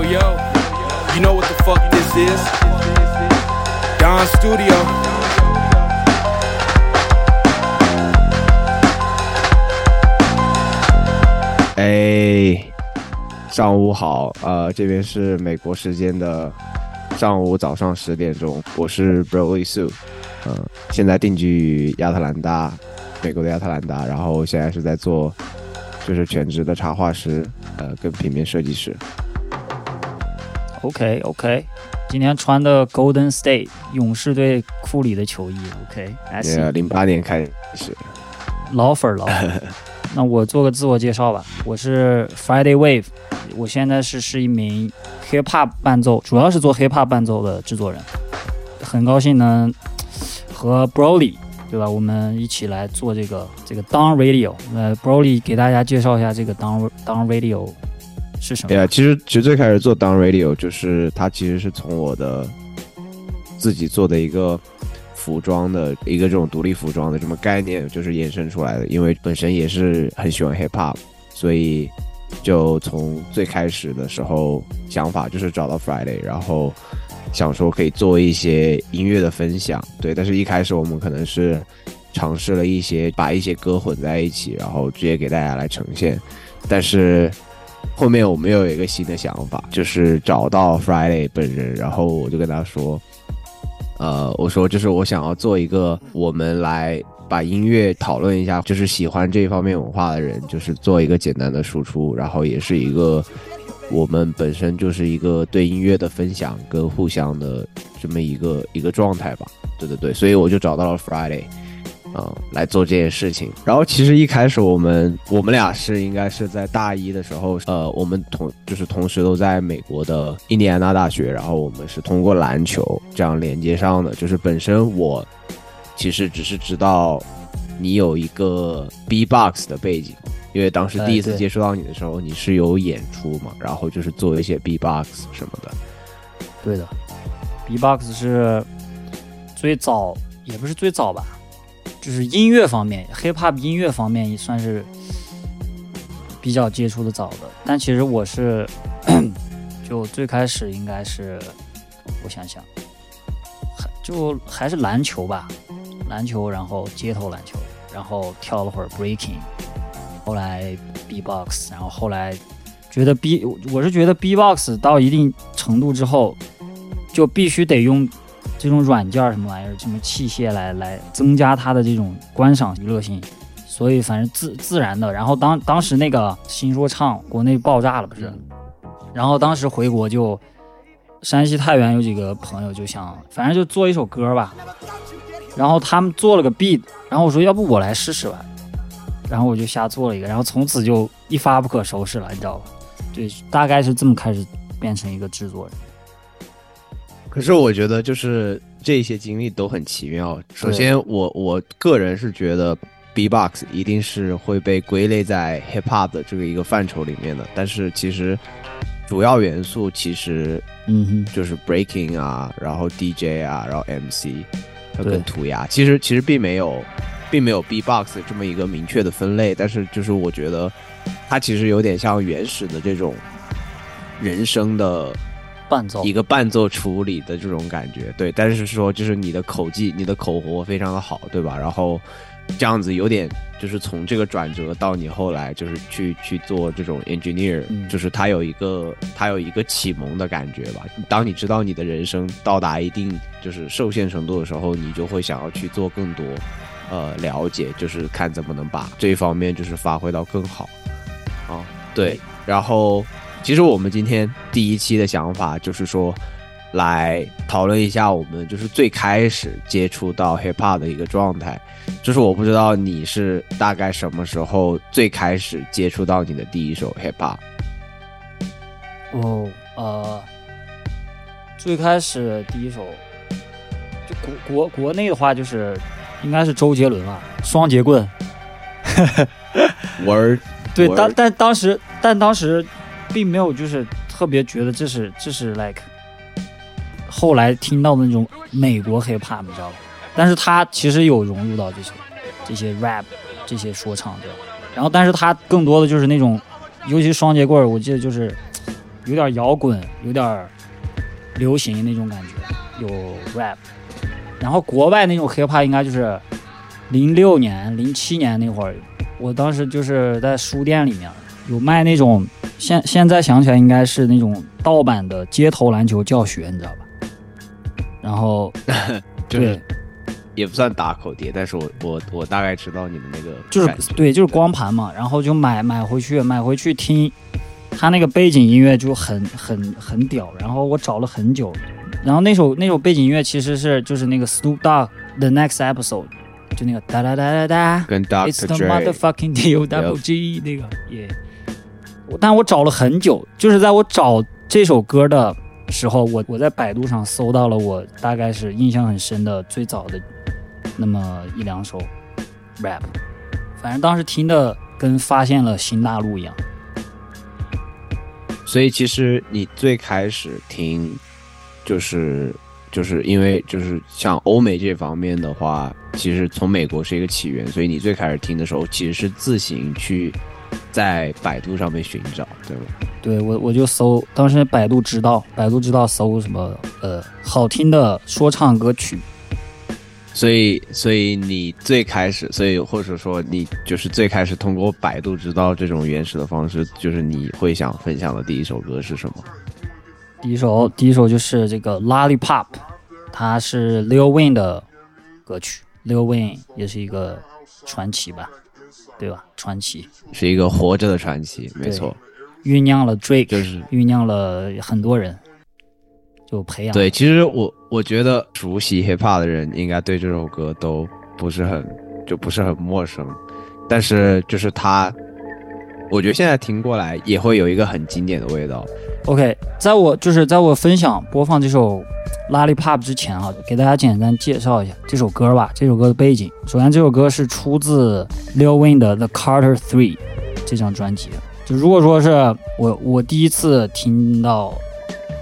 Yo, yo, you know what the fuck this is? Don Studio. 哎，上午好，呃，这边是美国时间的上午早上十点钟，我是 Broly Sue，嗯、现在定居于亚特兰大，美国的亚特兰大，然后现在是在做就是全职的插画师，呃，跟平面设计师。OK OK，今天穿的 Golden State 勇士队库里的球衣。See，呃，零八年开始，老粉儿老粉儿。那我做个自我介绍吧，我是 Friday Wave，我现在是是一名 hip hop 伴奏，主要是做 hip hop 伴奏的制作人。很高兴能和 Broly 对吧，我们一起来做这个这个 Down Radio。呃，Broly 给大家介绍一下这个 Down Down Radio 是什么？呀，其实其实最开始做 Down Radio 就是它其实是从我的自己做的一个服装的一个这种独立服装的这么概念，就是衍生出来的。因为本身也是很喜欢 hip hop，所以就从最开始的时候想法就是找到 Friday，然后想说可以做一些音乐的分享。对，但是一开始我们可能是尝试了一些把一些歌混在一起，然后直接给大家来呈现，但是。后面我们又有一个新的想法，就是找到 Friday 本人，然后我就跟他说，呃，我说就是我想要做一个，我们来把音乐讨论一下，就是喜欢这方面文化的人，就是做一个简单的输出，然后也是一个我们本身就是一个对音乐的分享跟互相的这么一个一个状态吧。对对对，所以我就找到了 Friday。嗯，来做这件事情。然后其实一开始我们我们俩是应该是在大一的时候，呃，我们同就是同时都在美国的印第安纳大学，然后我们是通过篮球这样连接上的。就是本身我其实只是知道你有一个 B-box 的背景，因为当时第一次接触到你的时候，你是有演出嘛，然后就是做一些 B-box 什么的。对的，B-box 是最早，也不是最早吧，就是音乐方面，hip hop 音乐方面也算是比较接触的早的。但其实我是，就最开始应该是，我想想，还就还是篮球吧，篮球，然后街头篮球，然后跳了会儿 breaking，后来 B-box，然后后来觉得 B，我是觉得 B-box 到一定程度之后，就必须得用这种软件儿什么玩意儿、什么器械来来增加它的这种观赏娱乐性。所以反正自自然的，然后当当时那个新说唱国内爆炸了不是，然后当时回国就山西太原有几个朋友就想，反正就做一首歌吧，然后他们做了个 beat，然后我说要不我来试试吧，然后我就瞎做了一个，然后从此就一发不可收拾了，你知道吧？对，大概是这么开始变成一个制作人。可是我觉得就是这些经历都很奇妙。首先我，我个人是觉得 B-box 一定是会被归类在 hip hop 的这个一个范畴里面的，但是其实主要元素其实嗯哼，就是 breaking 啊，然后 DJ 啊，然后 MC，和对跟涂鸦，其实其实并没有，并没有 B-box 这么一个明确的分类，但是就是我觉得它其实有点像原始的这种人声的伴奏一个伴奏处理的这种感觉，对。但是说就是你的口技、你的口活非常的好，对吧？然后这样子有点就是从这个转折到你后来就是去去做这种 engineer，、嗯就是它有一个它有一个启蒙的感觉吧。当你知道你的人生到达一定就是受限程度的时候，你就会想要去做更多。呃，了解就是看怎么能把这一方面就是发挥到更好啊，对，然后其实我们今天第一期的想法就是说，来讨论一下我们就是最开始接触到 hip hop 的一个状态。就是我不知道你是大概什么时候最开始接触到你的第一首 hip hop。哦，呃，最开始第一首，就国国国内的话，就是应该是周杰伦吧，《双截棍》。Word，对，Word 当但当时但当时并没有就是特别觉得这是这是 like 后来听到的那种美国 hip hop，你知道吧？但是他其实有融入到这些这些 rap 这些说唱对吧？然后但是他更多的就是那种，尤其双截棍，我记得就是有点摇滚，有点流行那种感觉，有 rap。然后国外那种 hiphop 应该就是零六年、零七年那会儿，我当时就是在书店里面有卖那种，现现在想起来应该是那种盗版的街头篮球教学，你知道吧？然后 就是对，也不算打口碟，但是我我我大概知道你们那个就是对，就是光盘嘛，然后就买买回去，买回去听，他那个背景音乐就很很很屌，然后我找了很久，然后那首那首背景音乐其实是就是那个 Snoop Dogg The Next Episode，就那个哒哒哒哒哒跟，It's Dr. the motherfucking deal double G 那个也，我但我找了很久，就是在我找这首歌的时候，我我在百度上搜到了我大概是印象很深的最早的那么一两首 rap。反正当时听的跟发现了新大陆一样。所以其实你最开始听，就是就是因为就是像欧美这方面的话，其实从美国是一个起源，所以你最开始听的时候其实是自行去在百度上面寻找，对吧？对我我就搜，当时百度知道，百度知道搜什么呃好听的说唱歌曲，所以，所以你最开始，所以或者说你就是最开始通过百度知道这种原始的方式，就是你会想分享的第一首歌是什么？第一首第一首就是这个 Lollipop，它是 Lil Wayne 的歌曲，Lil Wayne 也是一个传奇吧，对吧？传奇是一个活着的传奇，没错，酝酿了 Drake，就是酝酿了很多人，就培养对。其实我我觉得熟悉 hip hop 的人应该对这首歌都不是很就不是很陌生，但是就是他，我觉得现在听过来也会有一个很经典的味道。OK，在我就是在我分享播放这首《Lollipop》之前啊，给大家简单介绍一下这首歌吧。这首歌的背景，首先这首歌是出自 Lil Wayne 的《The Carter Three》这张专辑。就如果说是我我第一次听到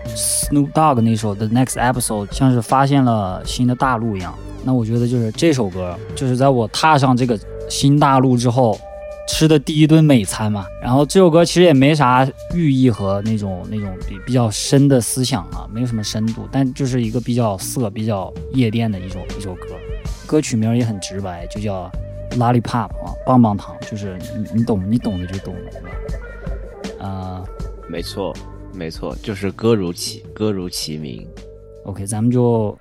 Snoop Dogg 那首《The Next Episode》，像是发现了新的大陆一样，那我觉得就是这首歌，就是在我踏上这个新大陆之后。吃的第一顿美餐嘛。然后这首歌其实也没啥寓意和那种那种比比较深的思想啊，没有什么深度，但就是一个比较色、比较夜店的一首一首歌。歌曲名也很直白，就叫 Lollipop 啊，棒棒糖，就是你你懂你懂的就懂了，对吧？呃没错，没错，就是歌如其歌如其名。，OK，咱们就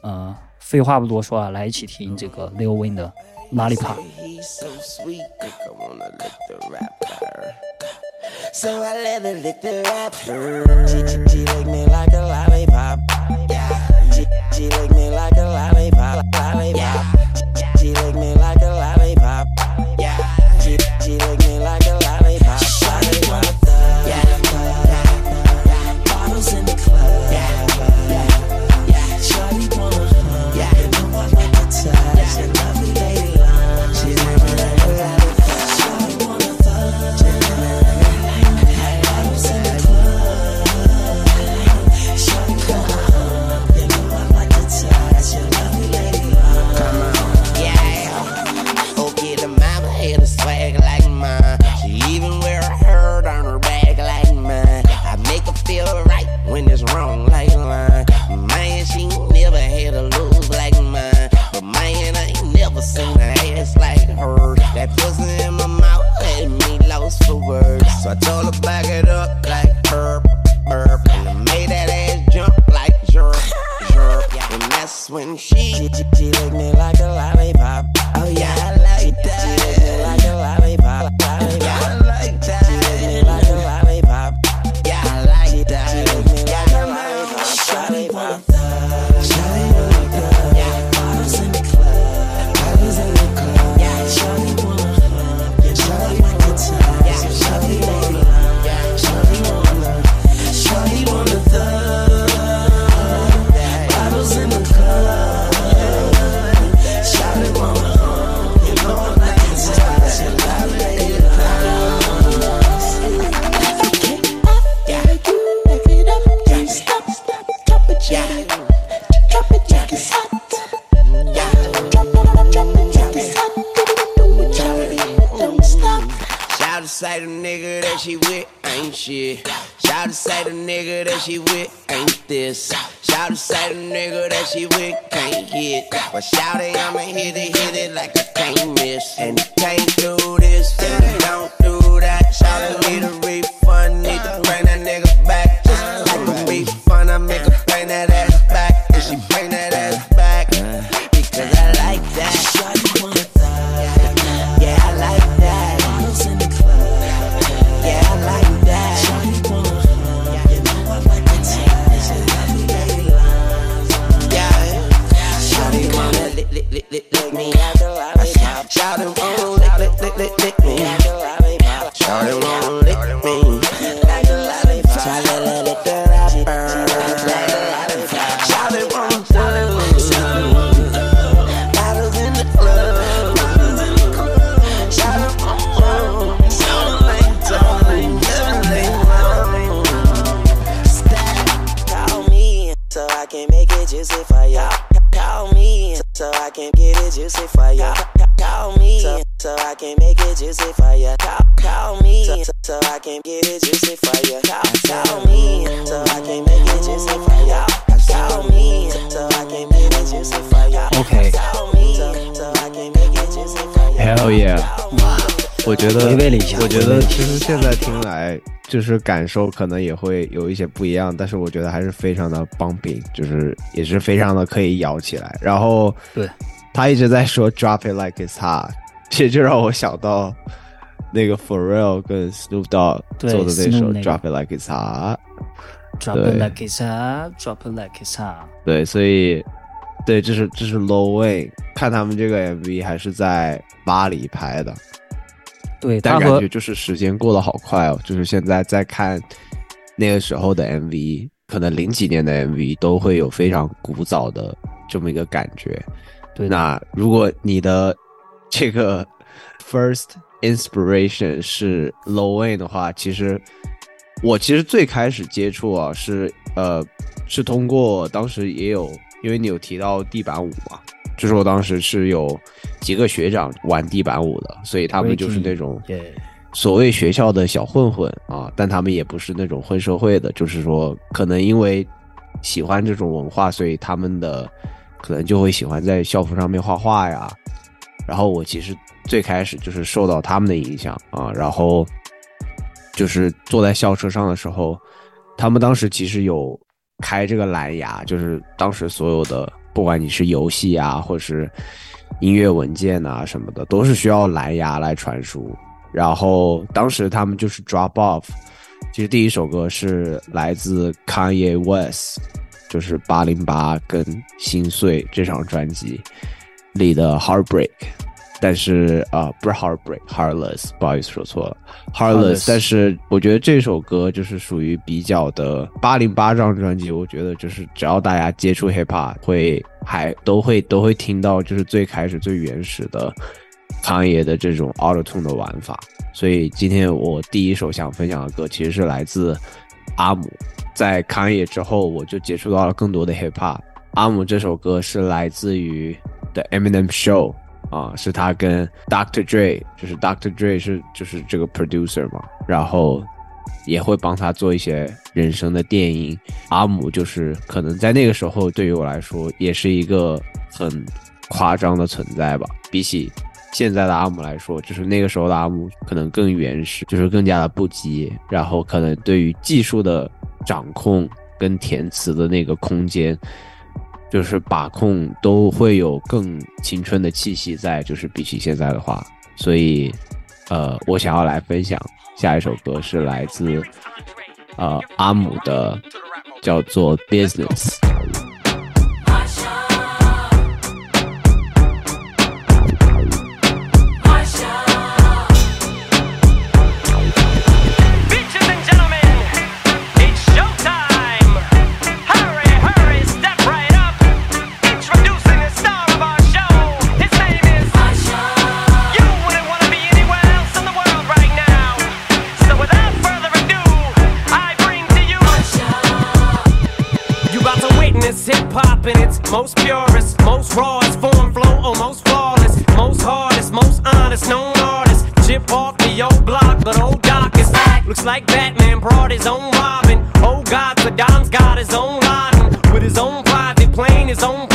呃废话不多说啊，来一起听这个 Lil Wayne 的 Lollipop。So sweet, I wanna lick the rapper. So I let her lick the rapper. She, she, she lick me like a lollipop. Yeah. She, she lick me like a lollipop. Lollipop. She, shout Call me so, so I can make it juicy for ya. Call, call me so, so I can get it juicy for ya. Call, call me so I can make it juicy for ya. Call me so I can make it juicy for ya. OK，Call me so, so I can make it juicy for ya. Hell yeah！哇，我觉得我觉得其实现在听来，就是感受可能也会有一些不一样，但是我觉得还是非常的 bumping，就是也是非常的可以摇起来。然后对，他一直在说 drop it like it's hot，其实就让我想到那个 Pharrell 跟 Snoop Dogg 做的那首 drop it like it's hot。drop it like it's hot，drop it like it's hot。对，所以对，这是这是 Low Wayne，看他们这个 MV 还是在巴黎拍的。对，但感觉就是时间过得好快哦，就是现在在看那个时候的 MV，可能零几年的 MV 都会有非常古早的这么一个感觉。对那如果你的这个 first inspiration 是 Low Wayne 的话，其实我其实最开始接触啊是呃是通过当时也有，因为你有提到地板舞嘛，就是我当时是有几个学长玩地板舞的，所以他们就是那种所谓学校的小混混啊，但他们也不是那种混社会的，就是说可能因为喜欢这种文化，所以他们的可能就会喜欢在校服上面画画呀。然后我其实最开始就是受到他们的影响啊，然后就是坐在校车上的时候，他们当时其实有开这个蓝牙，就是当时所有的不管你是游戏啊，或者是音乐文件啊什么的，都是需要蓝牙来传输。然后当时他们就是 Drop Off，其实第一首歌是来自 Kanye West，就是八零八跟心碎这张专辑里的 Heartbreak。但是啊、呃不是 Heartbreak，Heartless，不好意思说错了 Heartless，Heartless。但是我觉得这首歌就是属于比较的八零八张专辑，我觉得就是只要大家接触 hip hop，会还都会都会听到，就是最开始最原始的康爷的这种 Auto Tune 的玩法。所以今天我第一首想分享的歌其实是来自阿姆，在康野之后，我就接触到了更多的 hip hop。阿姆这首歌是来自于 The Eminem Show。啊，是他跟 Dr. Dre，就是 Dr. Dre 是就是这个 producer 嘛，然后也会帮他做一些人生的电影。阿姆就是可能在那个时候对于我来说也是一个很夸张的存在吧，比起现在的阿姆来说，就是那个时候的阿姆可能更原始，就是更加的不羁，然后可能对于技术的掌控跟填词的那个空间。就是把控都会有更青春的气息在，就是比起现在的话，所以，呃，我想要来分享下一首歌是来自呃阿姆的，叫做《Business》。Most purest, most rawest form, flow, almost flawless, most hardest, most honest, known artist. Chip off the old block, but old Doc is back. Looks like Batman brought his own Robin. Oh God, Saddam's got his own Laden with his own private plane, his own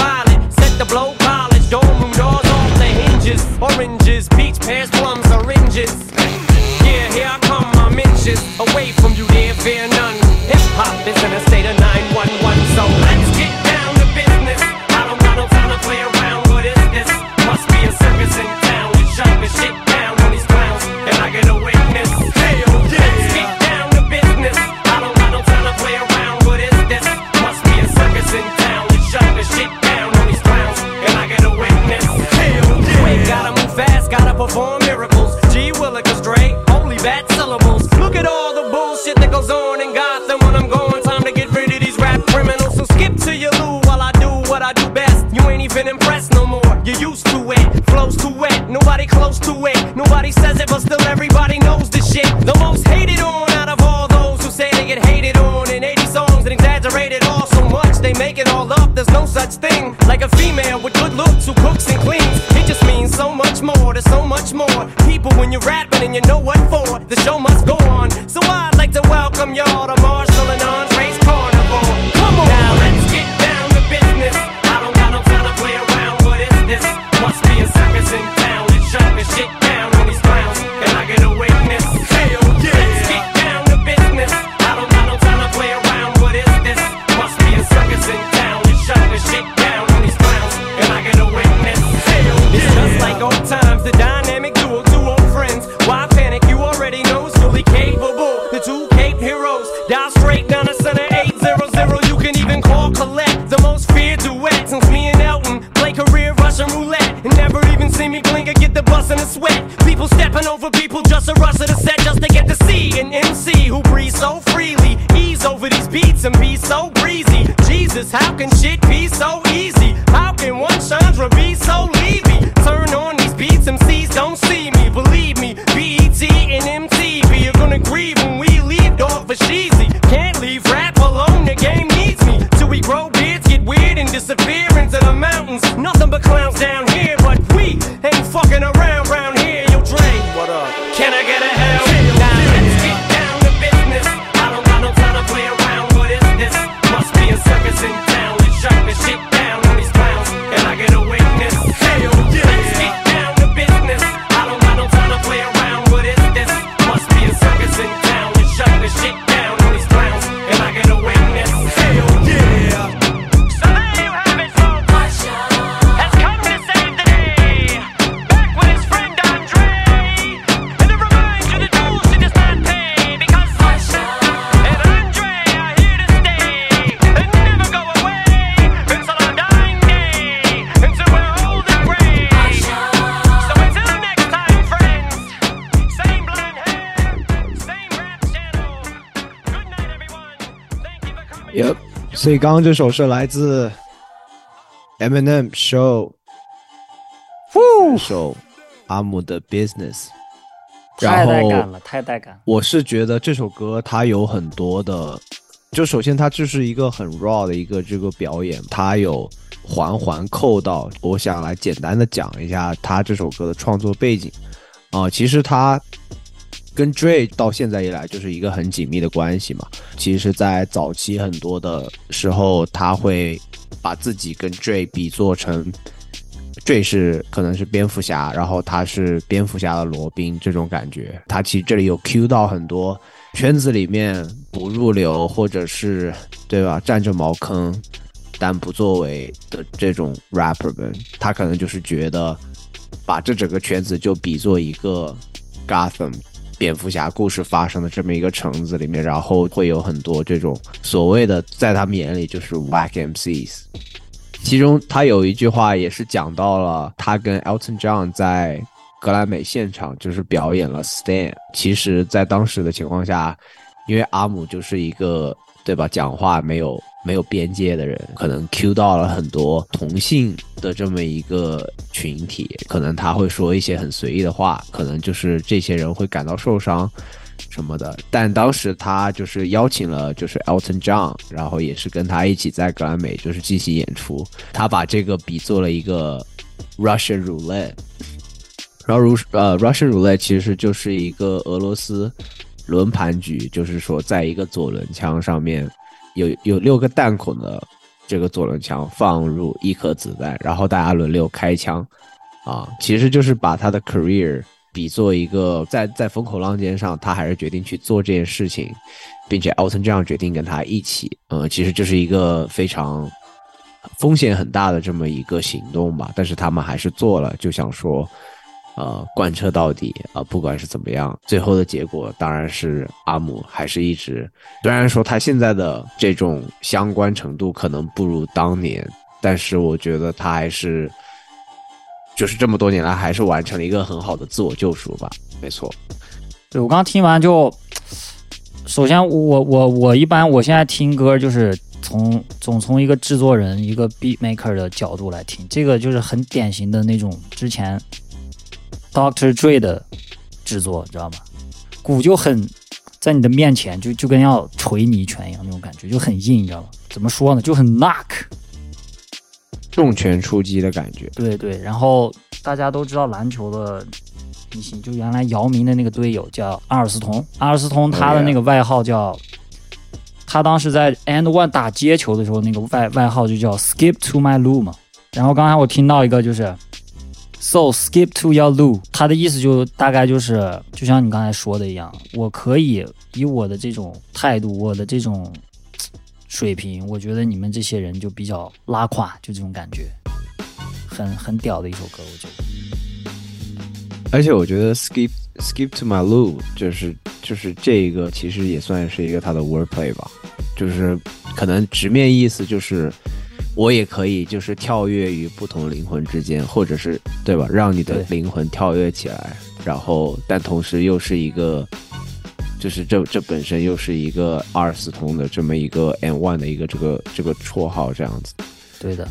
所以刚刚这首是来自 Eminem Show，这首阿姆的 Business，太然后带感了，太带感了。我是觉得这首歌它有很多的，就首先它就是一个很 raw 的一个这个表演，它有环环扣到。我想来简单的讲一下他这首歌的创作背景啊、其实他跟 Dre 到现在以来就是一个很紧密的关系嘛。其实，在早期很多的时候，他会把自己跟 Dre 比作成 Dre 是可能是蝙蝠侠，然后他是蝙蝠侠的罗宾这种感觉。他其实这里有 Q 到很多圈子里面不入流或者是对吧占着茅坑但不作为的这种 rapper 们，他可能就是觉得把这整个圈子就比作一个 Gotham 蝙蝠侠故事发生的这么一个城子里面，然后会有很多这种所谓的在他们眼里就是 Wack MCs。其中他有一句话也是讲到了他跟 Elton John 在格莱美现场就是表演了 Stand。其实，在当时的情况下，因为阿姆就是一个对吧，讲话没有没有边界的人，可能 Q 到了很多同性的这么一个群体，可能他会说一些很随意的话，可能就是这些人会感到受伤。什么的，但当时他就是邀请了就是 Elton John，然后也是跟他一起在格莱美就是进行演出。他把这个比作了一个 Russian Roulette，然后如呃 Russian Roulette 其实就是一个俄罗斯轮盘局，就是说在一个左轮枪上面有有六个弹孔的这个左轮枪放入一颗子弹，然后大家轮流开枪，啊，其实就是把他的 career 比作一个在在风口浪尖上，他还是决定去做这件事情，并且奥森这样决定跟他一起，呃，其实就是一个非常风险很大的这么一个行动吧，但是他们还是做了，就想说。呃，贯彻到底啊、不管是怎么样，最后的结果当然是阿姆还是一直，虽然说他现在的这种相关程度可能不如当年，但是我觉得他还是，就是这么多年来还是完成了一个很好的自我救赎吧。没错，对我刚听完就，首先我我我一般我现在听歌就是从总从一个制作人一个 beat maker 的角度来听，这个就是很典型的那种之前 Doctor Dre 的制作，知道吗？鼓就很在你的面前就就跟要捶你一拳一样那种感觉，就很硬，你知道吗？怎么说呢？就很 knock。重拳出击的感觉。对对，然后大家都知道篮球的明星，就原来姚明的那个队友叫阿尔斯通，阿尔斯通他的那个外号叫，他当时在 and one 打接球的时候，那个外外号就叫 skip to my loo 嘛。然后刚才我听到一个就是，so skip to your loop，他的意思就大概就是，就像你刚才说的一样，我可以以我的这种态度，我的这种水平，我觉得你们这些人就比较拉胯，就这种感觉。很很屌的一首歌，我觉得。而且我觉得 skip skip to my loop 就是就是这个其实也算是一个他的 wordplay 吧，就是可能直面意思就是我也可以就是跳跃于不同灵魂之间，或者是对吧，让你的灵魂跳跃起来，然后但同时又是一个。就是这这本身又是一个阿尔斯通的这么一个 N one 的一个这个这个绰号这样子。对的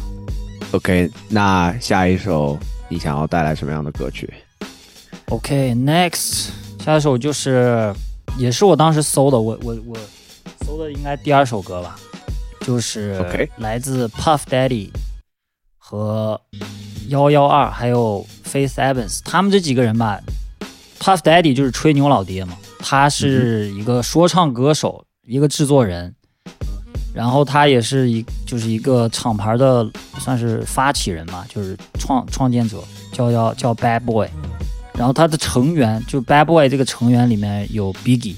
，OK，那下一首你想要带来什么样的歌曲？OK，next，、下一首就是也是我当时搜的，我我我搜的应该第二首歌吧，就是来自 Puff Daddy 和幺幺二还有 Faith Evans，他们这几个人吧，Puff Daddy 就是吹牛老爹嘛，他是一个说唱歌手，一个制作人。然后他也是一就是一个厂牌的算是发起人嘛，就是创创建者，叫叫叫 Bad Boy。然后他的成员就 Bad Boy 这个成员里面有 Biggie、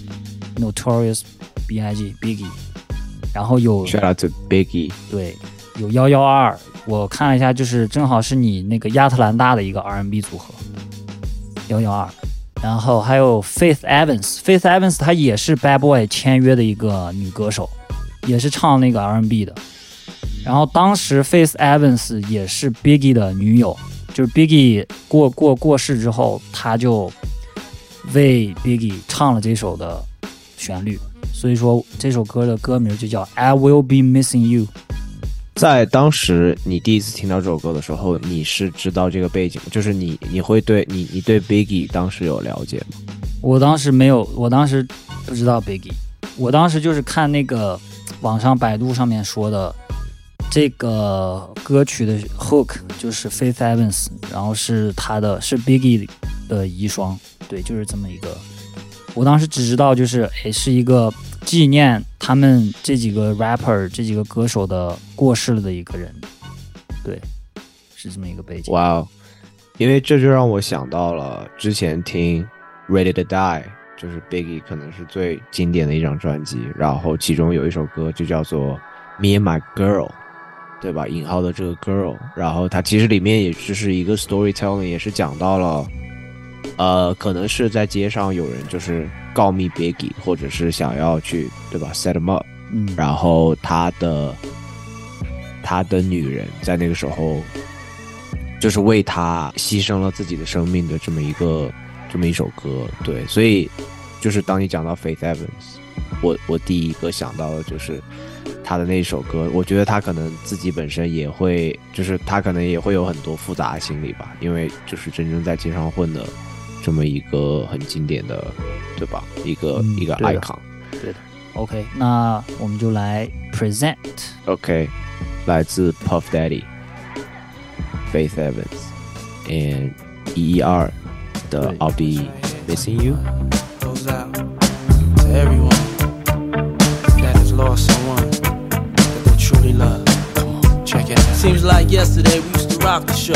Notorious B.I.G. Biggie，然后有 Shout out to Biggie。对有幺幺二，我看了一下，就是正好是你那个亚特兰大的一个 R&B 组合，幺幺二。然后还有 Faith Evans，Faith Evans 她也是 Bad Boy 签约的一个女歌手，也是唱那个 R&B 的。然后当时 Faith Evans 也是 Biggie 的女友，就是 Biggie 过过过世之后，他就为 Biggie 唱了这首的旋律，所以说这首歌的歌名就叫 I Will Be Missing You。在当时你第一次听到这首歌的时候，你是知道这个背景，就是你你会对你你对 Biggie 当时有了解吗？我当时没有，我当时不知道 Biggie，我当时就是看那个网上百度上面说的这个歌曲的 hook 就是 Faith Evans，然后是他的是 Biggie 的遗孀，对，就是这么一个。我当时只知道就是诶是一个纪念他们这几个 rapper 这几个歌手的过世了的一个人，对，是这么一个背景。哇哦，因为这就让我想到了之前听 Ready to Die，就是 Biggie 可能是最经典的一张专辑，然后其中有一首歌就叫做 Me and My Girl，对吧？引号的这个 girl，然后它其实里面也就是一个 storytelling，也是讲到了，呃，可能是在街上有人就是告密 Biggie，或者是想要去对吧？set him up，嗯，然后他的他的女人在那个时候，就是为他牺牲了自己的生命的这么一个这么一首歌，对，所以就是当你讲到 Faith Evans，我我第一个想到的就是他的那首歌，我觉得他可能自己本身也会，就是他可能也会有很多复杂的心理吧，因为就是真正在街上混的这么一个很经典的，对吧？一个、嗯一个对的 icon。 OK，那我们就来 present。 OK，来自 Puff Daddy、Faith Evans and 一一二的对 I'll Be Missing You。 goes out everyone that has lost someone that they truly love. Come on, check it out. Seems like yesterday we used to rock the show.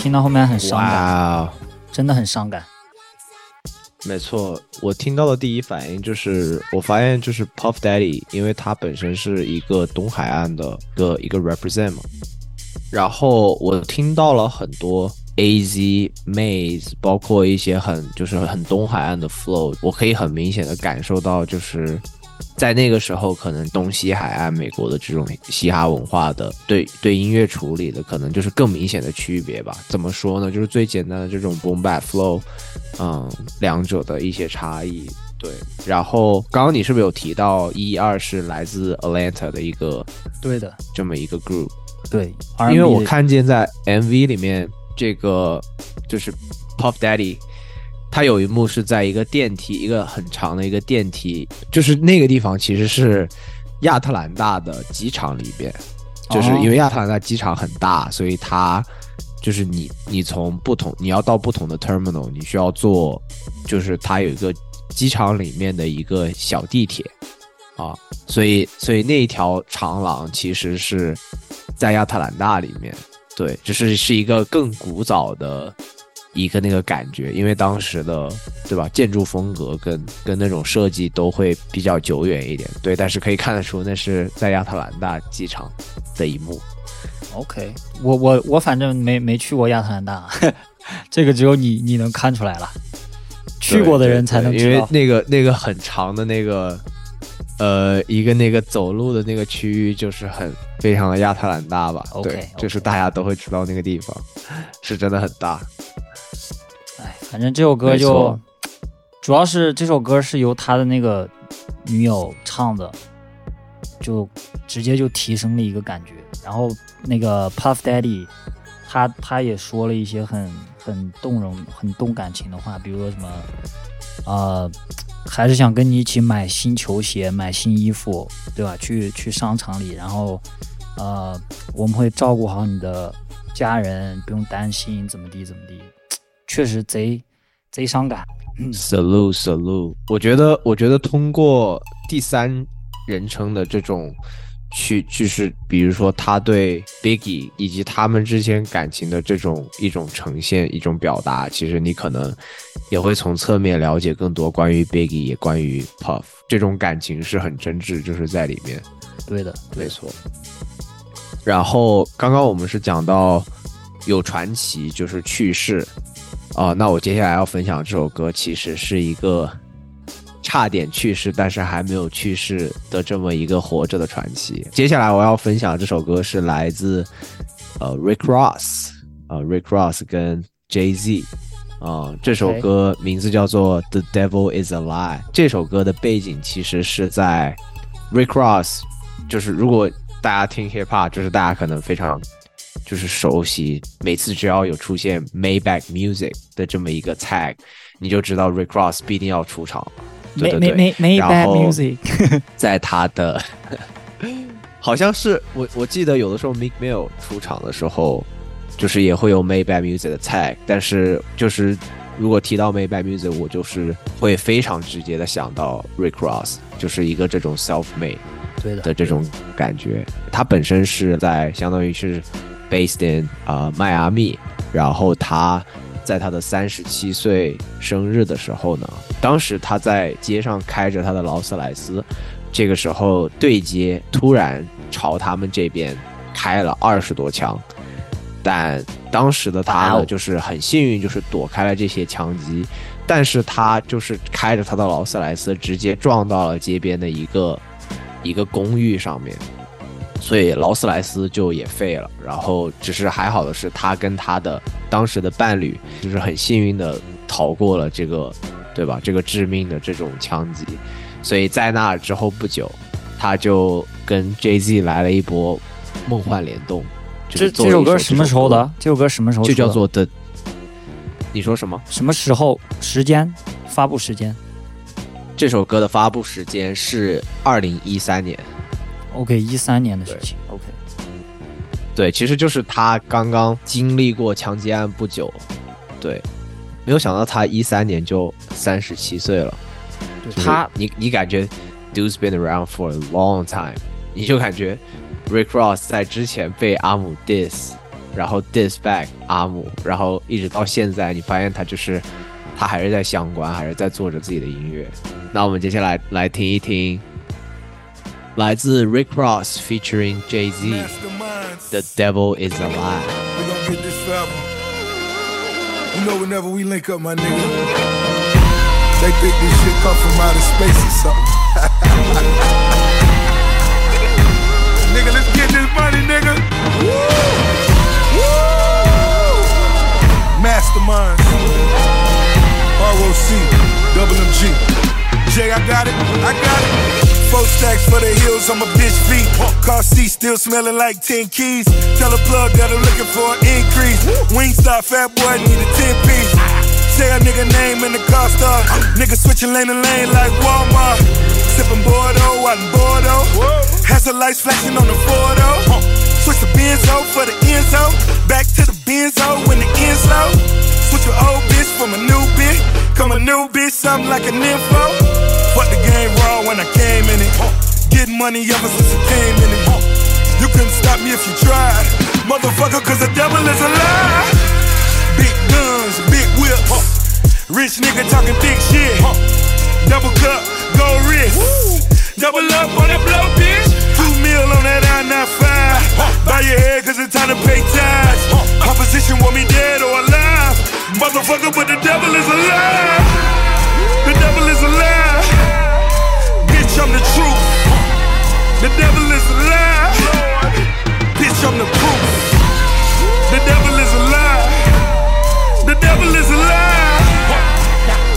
听到后面很伤感，真的很伤感。没错，我听到的第一反应就是，我发现就是 Puff Daddy，因为他本身是一个东海岸的一个一个 represent 嘛，然后我听到了很多 AZ Maze，包括一些很就是很东海岸的 flow，我可以很明显的感受到，就是在那个时候，可能东西海岸美国的这种嘻哈文化的对对音乐处理的，可能就是更明显的区别吧。怎么说呢？就是最简单的这种 boom bap flow，嗯，两者的一些差异。对，然后刚刚你是不是有提到一二是来自 Atlanta 的一个对的，这么一个 group？对，因为我看见在 MV 里面，这个就是 Puff Daddy，他有一幕是在一个电梯，一个很长的一个电梯，就是那个地方其实是亚特兰大的机场里边，就是哦因为亚特兰大机场很大，所以它就是你你从不同你要到不同的 terminal，你需要坐，就是它有一个机场里面的一个小地铁。啊，所以所以那一条长廊其实是在亚特兰大里面，对，就是是一个更古早的一个那个感觉，因为当时的对吧，建筑风格跟跟那种设计都会比较久远一点，对，但是可以看得出那是在亚特兰大机场的一幕。OK，我我我反正没没去过亚特兰大，这个只有你你能看出来了，去过的人才能知道因为。那个那个很长的那个，呃，一个那个走路的那个区域，就是很非常的亚特兰大吧对 OK 就是大家都会知道那个地方，是真的很大。哎，反正这首歌就主要是这首歌是由他的那个女友唱的，就直接就提升了一个感觉。然后那个 Puff Daddy，他他也说了一些很很动容、很动感情的话，比如说什么，呃，还是想跟你一起买新球鞋、买新衣服，对吧？去去商场里，然后呃，我们会照顾好你的家人，不用担心怎么地怎么地。确实贼贼伤感。salute salute，我觉得我觉得通过第三人称的这种去就是比如说他对 Biggie 以及他们之间感情的这种一种呈现一种表达，其实你可能也会从侧面了解更多关于 Biggie 也关于 Puff 这种感情是很真挚，就是在里面。对的，没错。然后刚刚我们是讲到有传奇，就是去世啊、那我接下来要分享这首歌，其实是一个差点去世，但是还没有去世的这么一个活着的传奇。接下来我要分享这首歌是来自呃 Rick Ross 啊、Rick Ross 跟 Jay Z 啊、这首歌名字叫做《The Devil Is a Lie》。这首歌的背景其实是在 Rick Ross，就是如果大家听 hip hop，就是大家可能非常就是熟悉，每次只要有出现 Maybach Music 的这么一个 tag，你就知道 Rick Ross 必定要出场了。对没对对，没没没后 music，在他的好像是我我记得有的时候 Mill 出场的时候，就是也会有 Maybach Music 的 tag，但是就是如果提到 Maybach Music，我就是会非常直接的想到 Rick Ross，就是一个这种 self made 对的的这种感觉。他本身是在相当于是 based in 啊、迈阿密，然后他在他的三十七岁生日的时候呢，当时他在街上开着他的劳斯莱斯，这个时候对接突然朝他们这边开了二十多枪，但当时的他呢，就是很幸运，就是躲开了这些枪击，但是他就是开着他的劳斯莱斯直接撞到了街边的一个一个公寓上面，所以劳斯莱斯就也废了。然后只是还好的是，他跟他的当时的伴侣就是很幸运的逃过了这个，对吧？这个致命的这种枪击。所以在那之后不久，他就跟 Jay Z 来了一波梦幻联动。这这首歌什么时候的？这首歌什么时候？就叫做的。你说什么？什么时候？时间？发布时间这首歌的发布时间是二零一三年。？OK，一三年的事情。OK，对，其实就是他刚刚经历过枪击案不久，对，没有想到他一三年就三十七岁了。就是他你你感觉 Dude's been around for a long time，你就感觉 Rick Ross 在之前被阿姆 diss，然后 diss back 阿姆，然后一直到现在，你发现他就是他还是在相关，还是在做着自己的音乐。那我们接下来来听一听来自 Rick Ross featuring Jay Z。The devil is a lie. We gon' get this forever. You know, whenever we link up, my nigga, they think this shit come from outer space or something. nigga, let's get this money, nigga. Woo! Masterminds. ROC, double MG. Jay, I got it, I got it. Four stacks for the heels on my bitch feet. Car seat still smelling like 10 keys. Tell a plug that I'm looking for an increase. Wingstop, fat boy, need a 10 piece. Say a nigga name in the car star. Nigga switching lane to lane like Walmart. Sipping Bordeaux, out in Bordeaux. Has the lights flashing on the Fordo. Switch the Benzo for the Enzo. Back to the Benzo when the Enzo. Switch your old bitch from a new bitch. Come a new bitch, something like an info. Game raw when I came in it. Getting money ever since I came in it. You couldn't stop me if you tried. Motherfucker, cause the devil is a lie. Big guns, big whips. Rich nigga talking big shit. Double cup, gold wrist. Double up on that blow, bitch. Two mil on that I-95. Bow your head, cause it's time to pay tax. Opposition want me dead or alive. Motherfucker, but the devil is alive. The devil alive. I'm the truth. The devil is alive. Bitch, I'm the proof. The devil is alive. The devil is alive.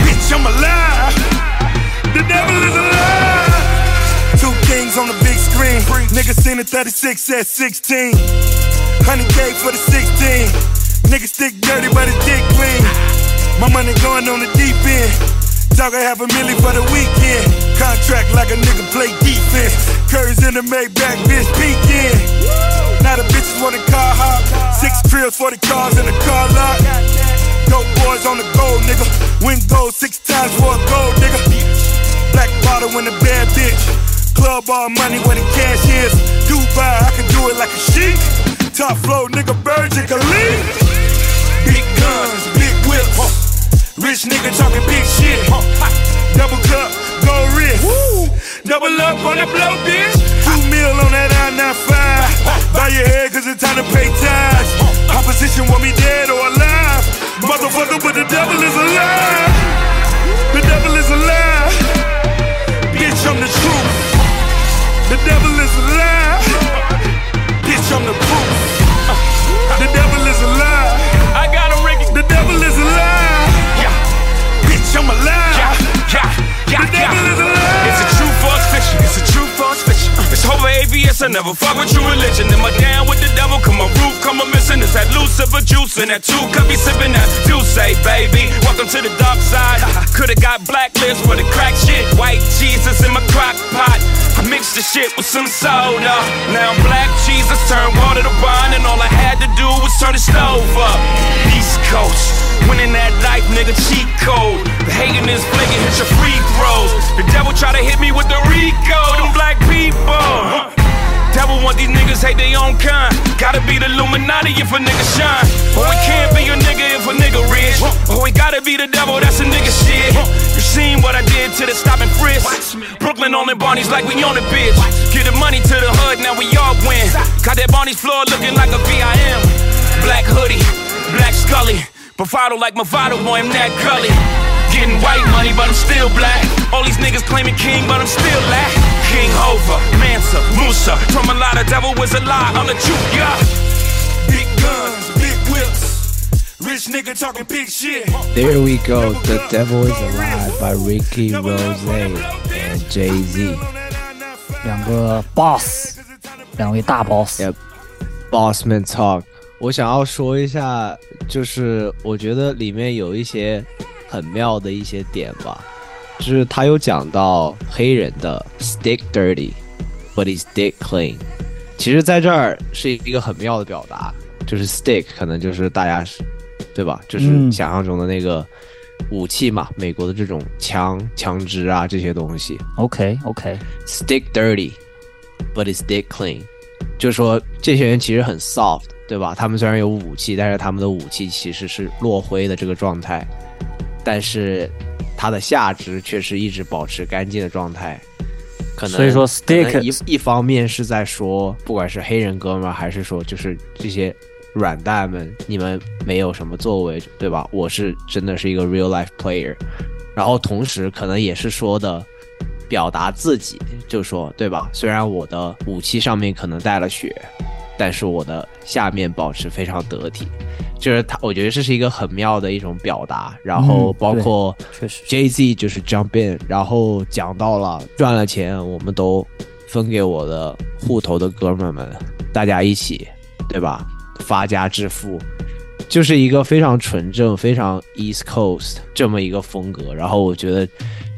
Bitch, I'm alive. The devil is alive. Two kings on the big screen. Niggas seen the 36 at 16. 100K for the 16. Niggas stick dirty, but his dick clean. My money going on the deep end. Talking half a million for the weekend. Contract like a nigga play defense. Curves in the Maybach, bitch peeking. Now the bitches want a car hop. Six trills for the cars in the car lot. Dope boys on the gold, nigga. Win gold six times for a gold, nigga. Black bottle in the bad bitch. Club all money where the cash is. Dubai, I can do it like a sheik. Top flow, nigga, Virgin Khalid. Big guns, big whips. Rich nigga talking big shit. Double cup, gold wrist. Double up on the blow, bitch. Two mil on that I-95. Bow your head, cause it's time to pay tax. Opposition want me dead or alive. Motherfucker, but the devil is alive. The devil is alive. Bitch, I'm the truth. The devil is alive. Bitch, I'm the proof. I'm alive. I never fuck with true religion. Am I down with the devil? Come my roof, come a missing. Is that Lucifer juice and that two cup be sipping that do say, baby? Welcome to the dark side. Could've got black blacklist for the crack shit. White Jesus in my crock pot. I mixed the shit with some soda. Now I'm black Jesus turned water to wine, and all I had to do was turn the stove up. East Coast. Winning that life, nigga, cheat code. The hating is flaking, hit your free throws. The devil try to hit me with the Rico, them black people. Devil want these niggas hate their own kind. Gotta be the Illuminati if a nigga shine. Or it can't be a nigga if a nigga rich. Or it gotta be the devil, that's a nigga shit. You seen what I did to the stop and frisk. Brooklyn on the Barney's like we on the bitch. Get the money to the hood, now we all win. Got that Barney's floor looking like a VIM. Black hoodie, black scully. Bravado like Movado, boy, I'm that gully Getting white money, but I'm still black. All these niggas claiming king, but I'm still lack. King Hova, Mansa, Musa. From a lot of devil was a lie, I'm the truth, yeah. Big guns, big whips. Rich nigga talking big shit. There we go. The Devil is Alive by Ricky Rose and Jay Z. 两个 boss，两位大 boss。 Yep Bossman Talk。我想要说一下，就是我觉得里面有一些 很妙的一些点吧，就是他有讲到黑人的 stick dirty，but his dick clean。其实在这儿是一个很妙的表达，就是 stick 可能就是大家是，对吧？就是嗯想象中的那个武器嘛，美国的这种枪、枪支啊这些东西。OK OK，stick dirty, but it's dick clean，就是说这些人其实很 soft，对吧？他们虽然有武器，但是他们的武器其实是落灰的这个状态，但是他的下肢却是一直保持干净的状态。可能所以说 stick- 一一方面是在说，不管是黑人哥们儿，还是说就是这些软蛋们，你们没有什么作为，对吧？我是真的是一个 real life player，然后同时可能也是说的表达自己，就说对吧？虽然我的武器上面可能带了血，但是我的下面保持非常得体，就是他，我觉得这是一个很妙的一种表达。然后嗯包括确实 Jay Z 就是 jump in，然后讲到了赚了钱，我们都分给我的户头的哥们儿们，大家一起，对吧？发家致富，就是一个非常纯正、非常 East Coast 这么一个风格。然后我觉得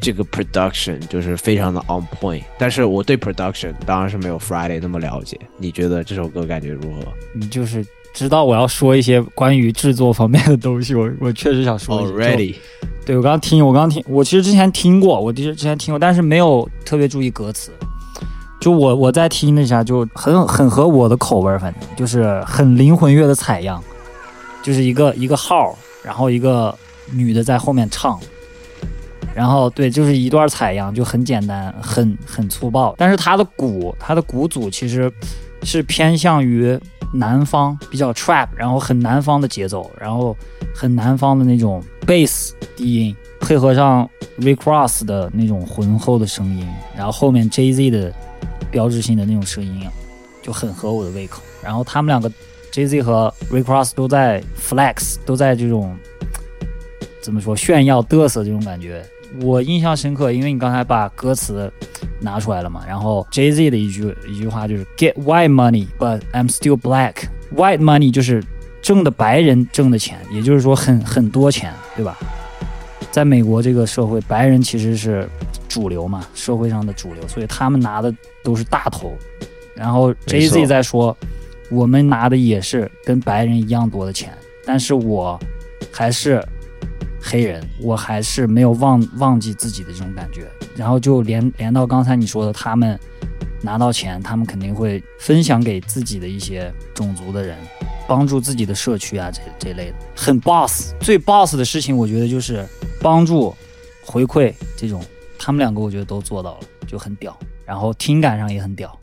这个 production 就是非常的 on point，但是我对 production 当然是没有 Friday 那么了解。你觉得这首歌感觉如何你就是知道我要说一些关于制作方面的东西，我我确实想说。？Already，对我刚刚听，我刚刚听，我其实之前听过，我其实之前听过，但是没有特别注意歌词。就我我在听了一下，就很很合我的口味儿，反正就是很灵魂乐的采样，就是一个一个号，然后一个女的在后面唱，然后对，就是一段采样，就很简单，很很粗暴。但是它的鼓，它的鼓组其实是偏向于南方，比较 trap，然后很南方的节奏，然后很南方的那种 bass 低音，配合上 recross 的那种浑厚的声音，然后后面 Jay Z 的标志性的那种声音，就很合我的胃口。然后他们两个 Jay Z 和 recross 都在 flex，都在这种怎么说炫耀嘚瑟这种感觉。我印象深刻，因为你刚才把歌词拿出来了嘛，然后 Jay Z 的一句一句话就是 Get white money, but I'm still black. White money 就是挣的白人挣的钱，也就是说很很多钱，对吧？在美国这个社会，白人其实是主流嘛，社会上的主流，所以他们拿的都是大头。然后 Jay 没 Z 错在说，我们拿的也是跟白人一样多的钱，但是我还是黑人，我还是没有忘忘记自己的这种感觉。然后就连连到刚才你说的，他们拿到钱，他们肯定会分享给自己的一些种族的人，帮助自己的社区啊这这类的，很 boss。最 boss 的事情，我觉得就是帮助、回馈这种，他们两个我觉得都做到了，就很屌。然后听感上也很屌。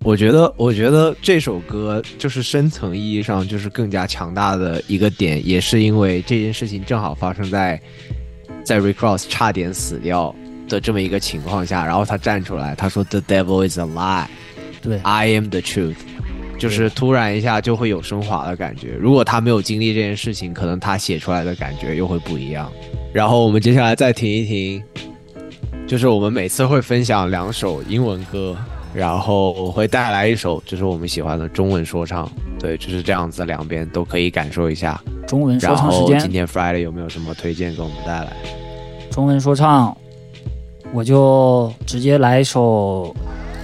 我觉得，我觉得这首歌就是深层意义上就是更加强大的一个点，也是因为这件事情正好发生在在 Rick Ross 差点死掉的这么一个情况下，然后他站出来，他说 “The devil is a lie, 对，I am the truth”，就是突然一下就会有升华的感觉。如果他没有经历这件事情，可能他写出来的感觉又会不一样。然后我们接下来再听一听，就是我们每次会分享两首英文歌，然后我会带来一首就是我们喜欢的中文说唱，对，就是这样子，两边都可以感受一下。中文说唱时间，今天 Friday 有没有什么推荐给我们带来？中文说唱，我就直接来一首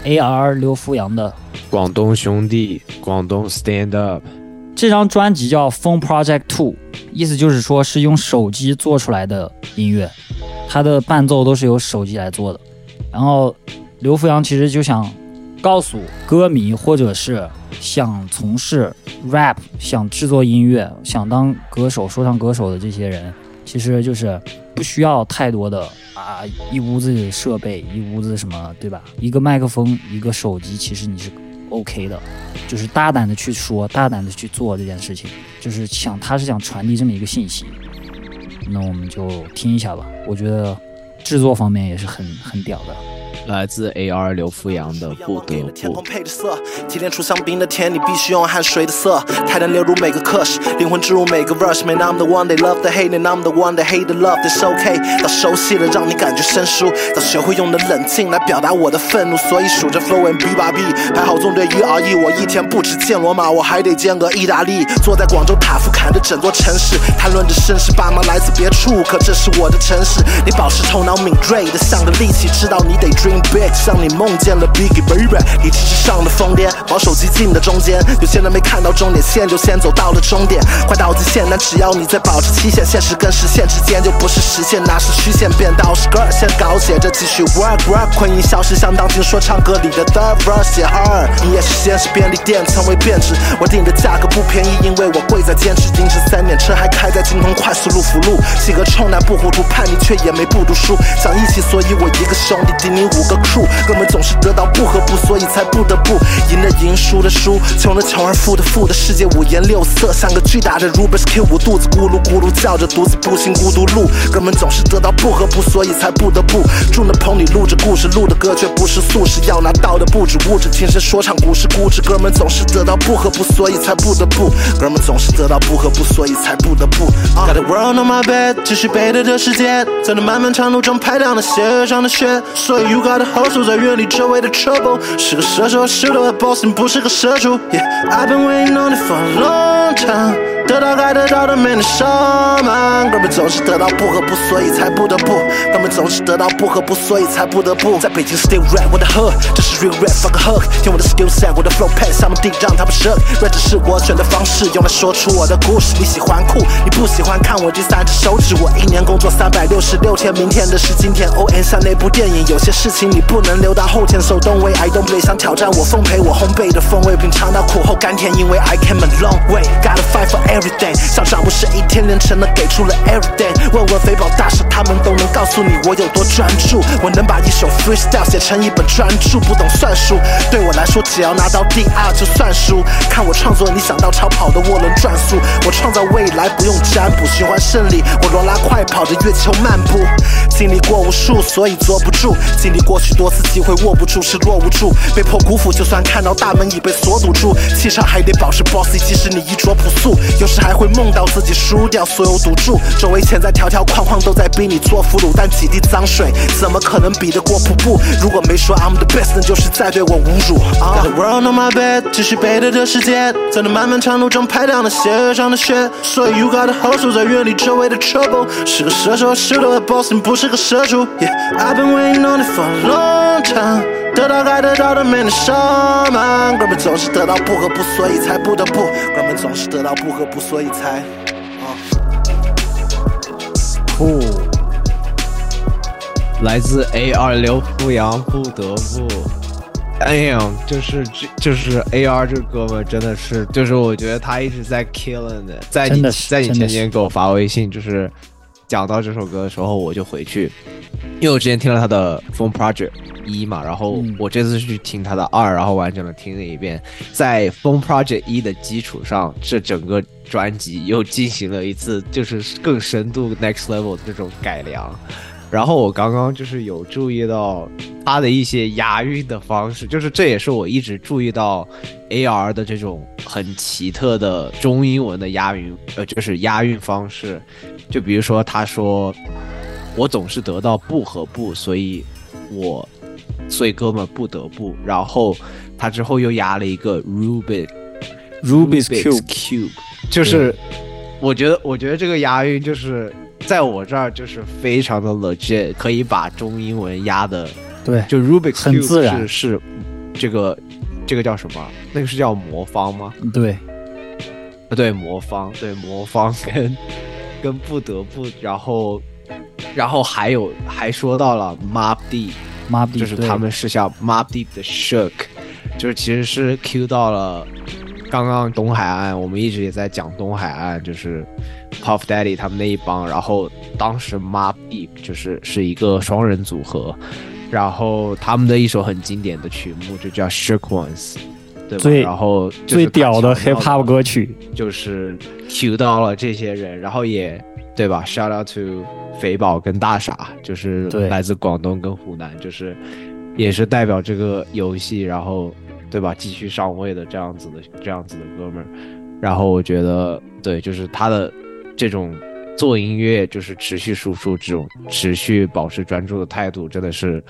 A.R. 刘福阳的广东兄弟，广东 Stand Up，这张专辑叫《Phone Project Two》，意思就是说是用手机做出来的音乐，它的伴奏都是由手机来做的。然后刘福阳其实就想告诉歌迷，或者是想从事 rap、想制作音乐、想当歌手、说唱歌手的这些人，其实就是不需要太多的啊一屋子的设备，一屋子什么，对吧？一个麦克风，一个手机，其实你是 OK 的。就是大胆的去说，大胆的去做这件事情，就是想他是想传递这么一个信息。那我们就听一下吧，我觉得制作方面也是很很屌的。来自 AR 刘福阳的不得天空不。配的色，提炼出香槟的甜，你必须用汗水的色，泰坦流入每个课时，灵魂植入每个 verse。Man I'm the one they love the hate and I'm the one they hate the love that's okay。到熟悉了，让你感觉生疏，到学会用的冷静来表达我的愤怒，所以数着 flow and B 把 B，排好纵队一 R E。我一天不止见罗马，我还得见个意大利。坐在广州塔夫砍着整座城市，谈论着绅士，爸妈来自别处，可这是我的城市。你保持头脑敏锐的像个利器，知道你得 dream big，像你梦见了 Biggie baby。理智之上的疯癫，往手机近的中间，有些人没看到终点线就先走到了终点，快到极限，但只要你在保持期限，现实跟实现之间就不是实现，那是虚线，变道是个先稿写着继续 work work，困意消失，像当今说唱歌里的 third verse 写 hard。你也是先是便利店成为变质，我定的价格不便宜，因为我贵在坚持，凌晨三点车还开在京通快速路辅路，性格冲但不糊涂，叛逆却也没不读书，想一起，所以我一个兄弟顶你五个酷哥们总是得到不和不，所以才不得不赢的赢，输的输，穷的穷而富的富的世界五颜六色，像个巨大的 Rubik's Cube，我肚子咕噜咕噜叫着，独自步行孤独路，哥们总是得到不和不，所以才不得不住那棚里录着故事，录的歌却不是素食，要拿到的不止物质，亲身说唱故事固执，哥们总是得到不和不，所以才不得不，哥们总是得到不和不，所以才不得不。Got the world on my back，继续背对着世界，在那漫漫长路中拍亮了鞋上的血，所以 gotta hustle，在远离周围的 trouble，是个射手，是个 boss，你不是个社畜。Yeah，I've been waiting on it for a long time。得到该得到的没能上满，哥们总是得到不和不，所以才不得不。哥们总是得到不和不，所以才不得不。在北京 still rap 我的 hood，这是 real rap fuck a hook。听我的 skill set，我的 flow pad，他们定让他们 shook。rap 只是我选的方式，用来说出我的故事。你喜欢酷，你不喜欢看我这三只手指。我一年工作三百六十六天，明天的是今天。O N 像那部电影，有些事情你不能留到后天。So don't wait，I don't play，想挑战我奉陪我烘焙的风味，品尝到苦后甘甜，因为 I came a long way。Gotta fight for everything，上场不是一天练成的，给出了 everything。问问肥宝大师，他们都能告诉你我有多专注。我能把一首 freestyle 写成一本专著，不懂算术，对我来说只要拿到第二就算输。看我创作，你想到超跑的涡轮转速，我创造未来不用占卜，循环胜利，我罗拉快跑着月球漫步。经历过无数，所以坐不住；经历过去多次机会握不住，是落无助，被迫辜负。就算看到大门已被锁堵住，气场还得保持 bossy，即使你衣着朴素，有时还会梦到自己输掉所有赌注。周围潜在条条框框都在逼你做俘虏，但几滴脏水怎么可能比得过瀑布？如果没说 I'm the best，那就是在对我侮辱。Got the world on my bed，继续背对着世界，在那漫漫长路中拍掉那些上的血。所以 you gotta hustle，在远离周围的 trouble。是个射手，是个 boss，你不是个社畜。Yeah，I've been waiting on it for long time。得到该得到的没能上满，哥们总是得到不和不，所以才不得不。哥们总是得到不和不，所以才。哦，来自 A 二刘富阳不得不。哎呀，就是这就是 A R 这哥们儿真的是，就是我觉得他一直在 killing 的，在你在你前天给我发微信，就是讲到这首歌的时候，我就回去，因为我之前听了他的 Phone Project 一嘛，然后嗯我这次去听他的二，然后完整的听了一遍，在 Phone Project 一的基础上，这整个专辑又进行了一次就是更深度 next level 的这种改良。然后我刚刚就是有注意到他的一些押韵的方式，就是这也是我一直注意到 A R 的这种很奇特的中英文的押韵，呃，就是押韵方式。就比如说他说，我总是得到不和不，所以我，所以哥们不得不。然后他之后又压了一个 Rubik Rubik's Rubik's Cube Cube，就是我觉得，我觉得这个押韵就是在我这儿就是非常的 legit，可以把中英文押的，对，就 Rubik's 很自然是是这个这个叫什么？那个是叫魔方吗？对，呃，对，魔方，对魔方跟跟不得不，然后然后还有还说到了 Mob Deep。妈逼，对就是他们是像 Mob Deep 的 Shook，就是其实是 Q 到了刚刚东海岸，我们一直也在讲东海岸，就是 Puff Daddy 他们那一帮，然后当时 Mob Deep 就是是一个双人组合，然后他们的一首很经典的曲目就叫 Shook Ones。对吧？最然后最屌的 hip hop 歌曲，就是 Q 到了这些人，然后也对吧？Shout out to 肥宝跟大傻，就是来自广东跟湖南，就是也是代表这个游戏，然后对吧？继续上位的这样子的这样子的哥们儿，然后我觉得对，就是他的这种做音乐，就是持续输出这种持续保持专注的态度，真的是。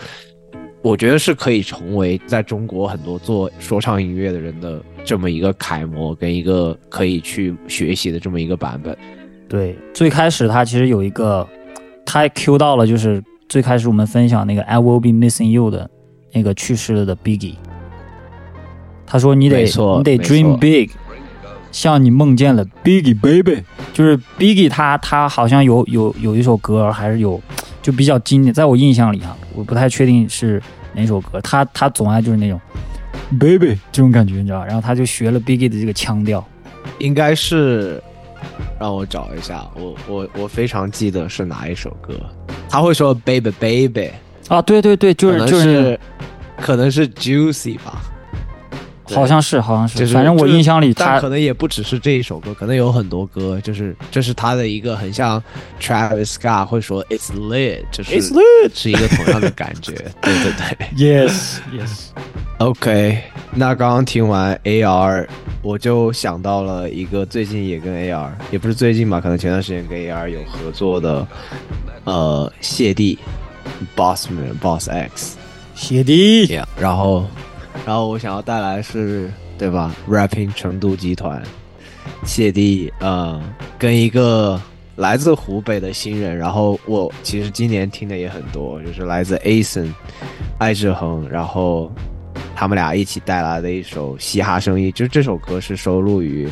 我觉得是可以成为在中国很多做说唱音乐的人的这么一个楷模，跟一个可以去学习的这么一个版本。对，最开始他其实有一个，他 Q 到了，就是最开始我们分享那个 I will be missing you 的那个去世了的 Biggie，他说你得你得 dream big，像你梦见了 Biggie baby，就是 Biggie 他他好像有有有一首歌还是有就比较经典，在我印象里哈，我不太确定是哪首歌，他他总爱就是那种 baby 这种感觉，你知道吧，然后他就学了 Biggie 的这个腔调，应该是让我找一下，我我我非常记得是哪一首歌。他会说 baby baby，啊，对对对，就是就是可能是 juicy 吧。对好像是，好像是，就是反正我印象里他但可能也不只是这一首歌，可能有很多歌，就是这是他的一个很像 Travis Scott 会说 It's lit，就是 It's lit 是一个同样的感觉。对对对。yes yes，OK，那刚刚听完 AR，我就想到了一个最近也跟 AR，也不是最近吧，可能前段时间跟 AR 有合作的，呃，谢帝，Bossman Boss X，谢帝 Yeah，然后，然后我想要带来是，对吧？Rapping 成都集团，谢帝，呃，跟一个来自湖北的新人，然后我其实今年听的也很多，就是来自 Ason，艾志恒，然后他们俩一起带来的一首嘻哈声音，就这首歌是收录于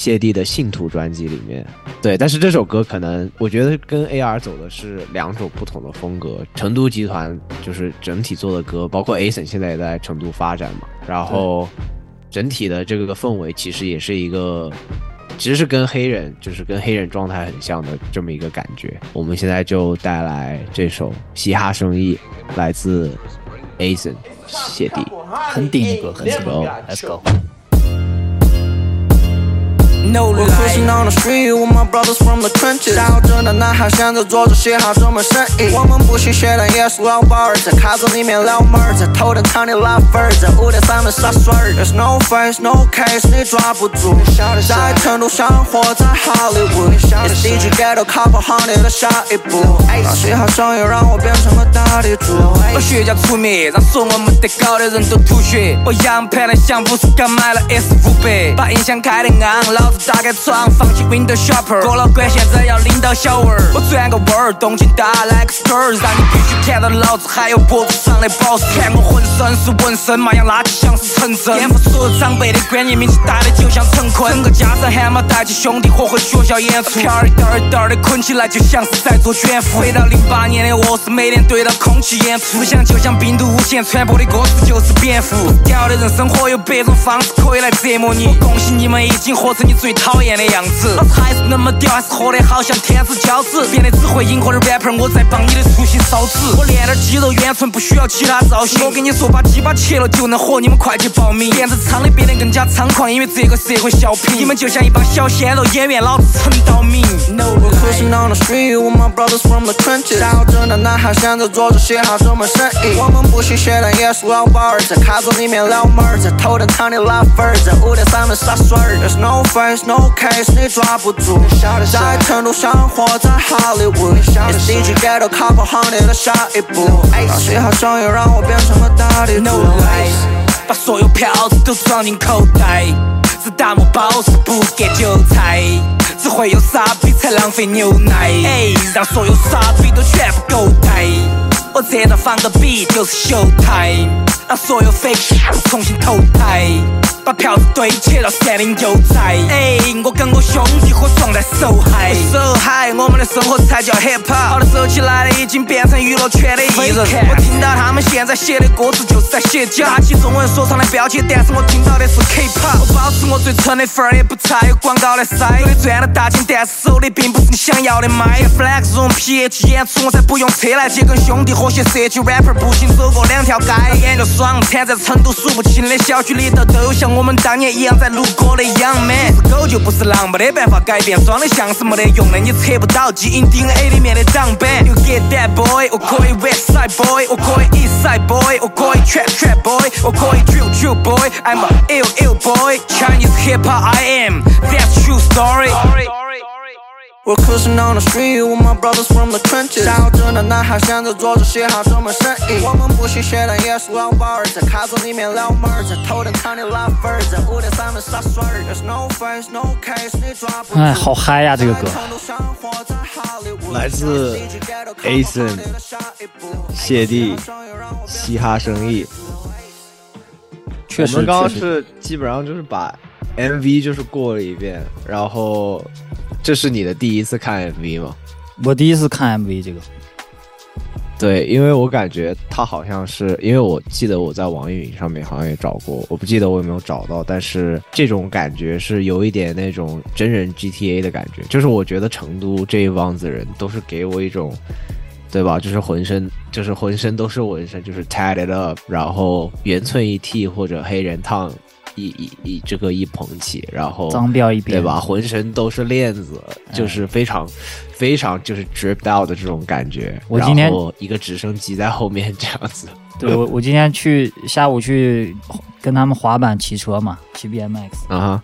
谢帝的信徒专辑里面。对，但是这首歌可能我觉得跟 AR 走的是两种不同的风格。成都集团就是整体做的歌，包括 Ason 现在也在成都发展嘛，然后整体的这个氛围其实也是一个其实是跟黑人，就是跟黑人状态很像的这么一个感觉。我们现在就带来这首《嘻哈生意》，来自 Ason 谢帝。很顶一个，很顶 Let's go No We're cruising on the street with my brothers from the trenches。小镇的男孩现在做着嘻哈这门生意。我们不信邪，但也是老板儿，在卡座里面撩妹儿，在头等舱里拉分儿，在五点三分洒水儿。There's no face, no case，你抓不住。在成都生活在 Hollywood，也是 DJ ghetto couple honey 的下一步。让嘻哈生意让我变成了大地主。我学校出名，让所有没得搞的人都吐血。我洋盘的像不是刚买了 S 五百，把音响开得昂，老子打开窗，放起 window shopper。过了关，现在要领导小娃儿。我转个弯儿，动静大 like star，让你必须看到老子还有脖子上的宝石。看我浑身是纹身，马样垃圾像是陈真。颠覆所有长辈的观念，名气大的就像陈坤。整个家长喊嘛，带起兄弟伙回学校演出，票儿一袋儿一袋儿的捆起来，就像是在做卷福。回到零八年的卧室，每天对着空气演出，像就像病毒无限传播的歌词就是蝙蝠。不屌的人生活有百种方式可以来折磨你，我恭喜你们已经活成你最讨厌的样子。老子还是那么屌，还是活得好像天之骄子，变得只会迎合的 rapper，我在帮你的初心烧纸。我练点肌肉圆唇，不需要其他造型。我跟你说，把鸡巴切了就能火，你们快去报名。电子厂里变得更加猖狂，因为这个社会小品，你们就像一帮小鲜肉演员，老子陈道明。No We're cruising on the street with my brothers from the trenches。小镇的男孩现在做着嘻哈这门生意。我们不信邪，但也是老板儿，在卡座里面撩妹儿，在头等舱里拉分儿，在五点三分洒水儿。There's no no case，你抓不住。在成都生活在 Hollywood，也是 DJ ghetto couple honey 的下一步。让嘻哈生意让我变成了大地主。No lies，把所有票子都装进口袋，只大漠包子不给韭菜，只会有傻逼才浪费牛奶，哎，让所有傻逼都全部狗带。我这张放个比就是 show time，，让所有 fake 重新投胎，把票子堆起到山顶又在。哎，我跟我兄弟伙壮在手嗨，手嗨，我们的生活才叫 hip hop。好的收起来的已经变成娱乐圈的艺人。我听到他们现在写的歌词就是在写假，打起中文说唱的标签，但是我听到的是 K-pop。我保持我最纯的范儿，也不差有广告的塞。嘴里赚了大钱，但是手里并不是你想要的麦。Flex 用 PH 演出，我才不用车来接，跟兄弟和谐社区 rapper 步行走过两条街，眼就爽。摊在成都数不清的小区里头，都有像我们当年一样在录歌的样 man。是狗就不是狼，没得办法改变，装的像是没得用的，你测不到基因 DNA 里面的长板。You get that boy，我可以 West Side boy，我可以 East Side boy，我可以 Trap Trap boy，我可以 Drill Drill boy，I'm a ill ill boy，Chinese hip hop I am，that's true story。We're cruising on the street with my brothers from the trenches。小镇的男孩现在做着嘻哈这门生意。我们不信邪，但也是老板儿，在卡座里面撩妹儿，在头等舱里拉分儿，在五点三分洒水儿。There's no face, no case，你抓不住。哎，好嗨呀，这个歌。来自 Ason 谢帝嘻哈生意。确实我们刚刚是基本上就是把 MV 就是过了一遍，然后这是你的第一次看 MV 吗？我第一次看 MV 这个，对，因为我感觉他好像是，因为我记得我在网易云上面好像也找过，我不记得我有没有找到，但是这种感觉是有一点那种真人 GTA 的感觉，就是我觉得成都这一帮子人都是给我一种，对吧？就是浑身就是浑身都是纹身，就是 tatted up，然后圆寸一剃或者黑人烫一一一这个一捧起，然后脏标一边对吧？浑身都是链子，就是非常、非常就是 dripped out 的这种感觉。我今天一个直升机在后面 这样子。对我我今天去下午去跟他们滑板骑车嘛，骑 BMX，啊哈，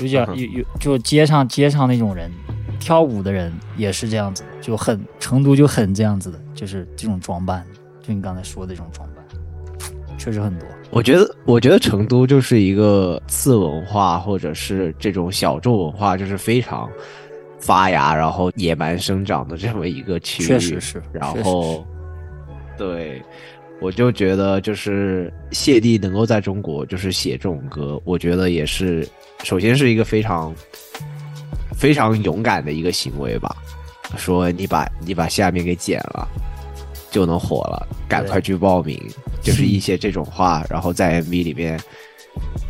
有点有有就街上街上那种人，跳舞的人也是这样子，就很成都就很这样子的，就是这种装扮，就你刚才说的这种装扮，确实很多。我觉得，我觉得成都就是一个次文化或者是这种小众文化，就是非常发芽，然后野蛮生长的这么一个区域。确实是然后，对，我就觉得就是谢帝能够在中国就是写这种歌，我觉得也是，首先是一个非常非常勇敢的一个行为吧。说你把你把下面给剪了，就能火了，赶快去报名，就是一些这种话，然后在 MV 里面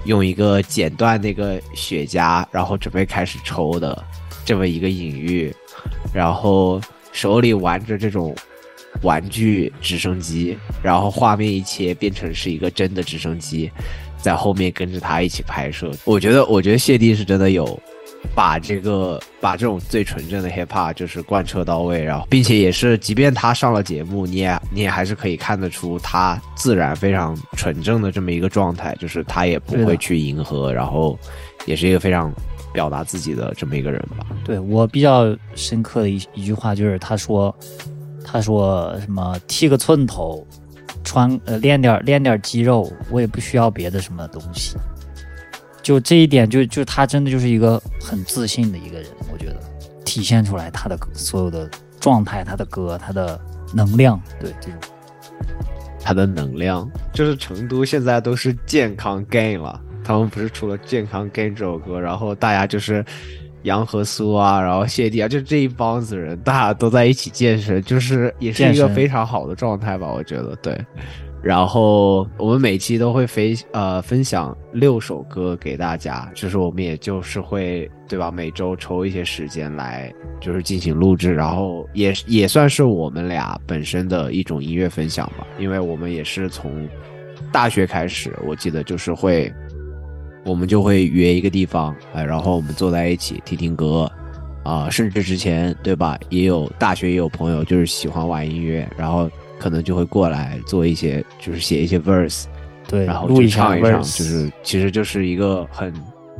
用一个剪断那个雪茄，然后准备开始抽的这么一个隐喻，然后手里玩着这种玩具直升机，然后画面一切变成是一个真的直升机，在后面跟着他一起拍摄。我觉得，我觉得谢帝是真的有把这个把这种最纯正的 hip hop 就是贯彻到位，然后并且也是，即便他上了节目，你也你也还是可以看得出他自然非常纯正的这么一个状态，就是他也不会去迎合，然后也是一个非常表达自己的这么一个人吧。对我比较深刻的一一句话就是他说，他说什么剃个寸头，穿呃练点练点肌肉，我也不需要别的什么东西。就这一点就，就他真的就是一个很自信的一个人，我觉得体现出来他的所有的状态、他的歌、他的能量，对这种他的能量，就是成都现在都是健康 gain 了。他们不是出了《健康 gain》这首歌，然后大家就是杨和苏啊，然后谢帝啊，就这一帮子人，大家都在一起健身，就是也是一个非常好的状态吧，我觉得对。然后我们每期都会分呃分享六首歌给大家，就是我们也就是会对吧，每周抽一些时间来就是进行录制，然后也也算是我们俩本身的一种音乐分享吧，因为我们也是从大学开始，我记得就是会我们就会约一个地方，哎，然后我们坐在一起听听歌，啊、甚至之前对吧，也有大学也有朋友就是喜欢玩音乐，然后可能就会过来做一些，就是写一些 verse，对然后就录一唱一唱，就是其实就是一个很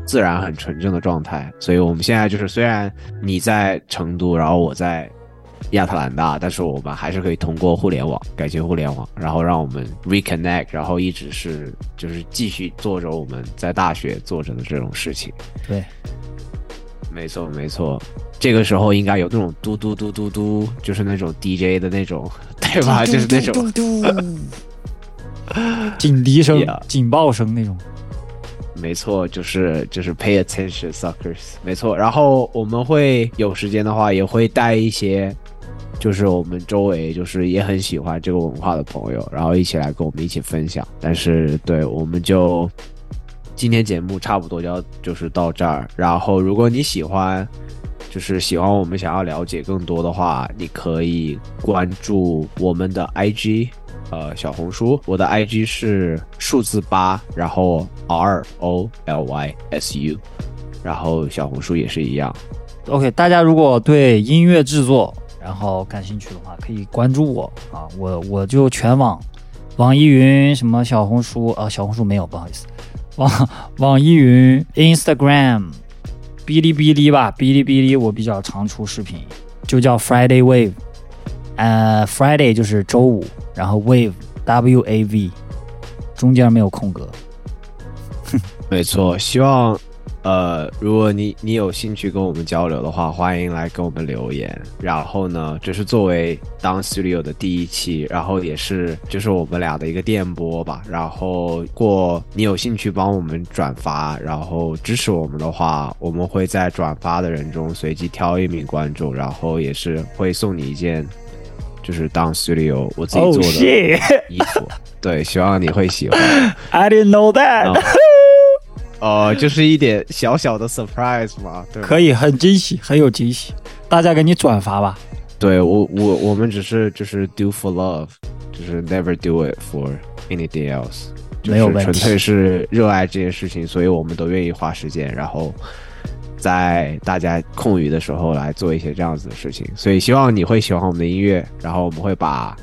自然、很纯正的状态。所以我们现在就是，虽然你在成都，然后我在亚特兰大，但是我们还是可以通过互联网，感谢互联网，然后让我们 reconnect，然后一直是就是继续做着我们在大学做着的这种事情。对，没错，没错。这个时候应该有那种嘟嘟嘟嘟嘟，就是那种 DJ 的那种，对吧？就是那种嘟警笛 声、警报声那种。没错，就是就是 pay attention suckers，没错。然后我们会有时间的话，也会带一些，就是我们周围就是也很喜欢这个文化的朋友，然后一起来跟我们一起分享。但是对，我们就今天节目差不多就要就是到这儿。然后如果你喜欢，就是喜欢我们想要了解更多的话，你可以关注我们的 IG。呃，小红书，我的 IG 是数字八，然后 R O L Y S U，然后小红书也是一样。OK，大家如果对音乐制作然后感兴趣的话，可以关注我啊，我我就全网，网易云什么小红书啊，小红书没有，不好意思，网 网易云、Instagram、哔哩哔哩吧，哔哩哔哩我比较常出视频，就叫 Friday Wave，呃，Friday 就是周五，然后 Wave W A V，中间没有空格。没错，希望呃，如果你你有兴趣跟我们交流的话，欢迎来跟我们留言。然后呢，这是作为当 studio 的第一期，然后也是就是我们俩的一个电波吧。然后，过你有兴趣帮我们转发，然后支持我们的话，我们会在转发的人中随机挑一名观众，然后也是会送你一件就是当 studio 我自己 Oh 做的衣服。对，希望你会喜欢。I didn't know that 哦哦，就是一点小小的 surprise 嘛，对？可以，很惊喜，很有惊喜，大家给你转发吧。对我我我们只是就是 do for love，就是 never do it for anything else，就是没有问题纯粹是热爱这件事情，所以我们都愿意花时间，然后在大家空余的时候来做一些这样子的事情。所以希望你会喜欢我们的音乐，然后我们会把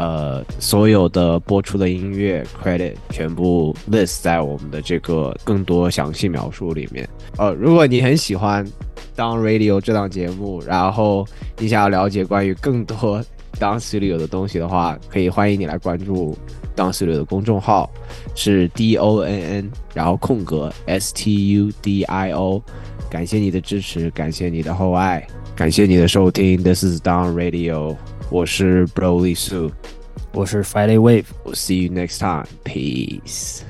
呃所有的播出的音乐 credit 全部 list 在我们的这个更多详细描述里面。呃，如果你很喜欢当 radio 这档节目，然后你想要了解关于更多当 studio 的东西的话，可以欢迎你来关注当 studio 的公众号，是 D O N N，然后空格 S T U D I O。感谢你的支持，感谢你的厚爱，感谢你的收听。This is Down Radio，我是 Broly Su，我是 Friday Wave。 We'll see you next time. Peace.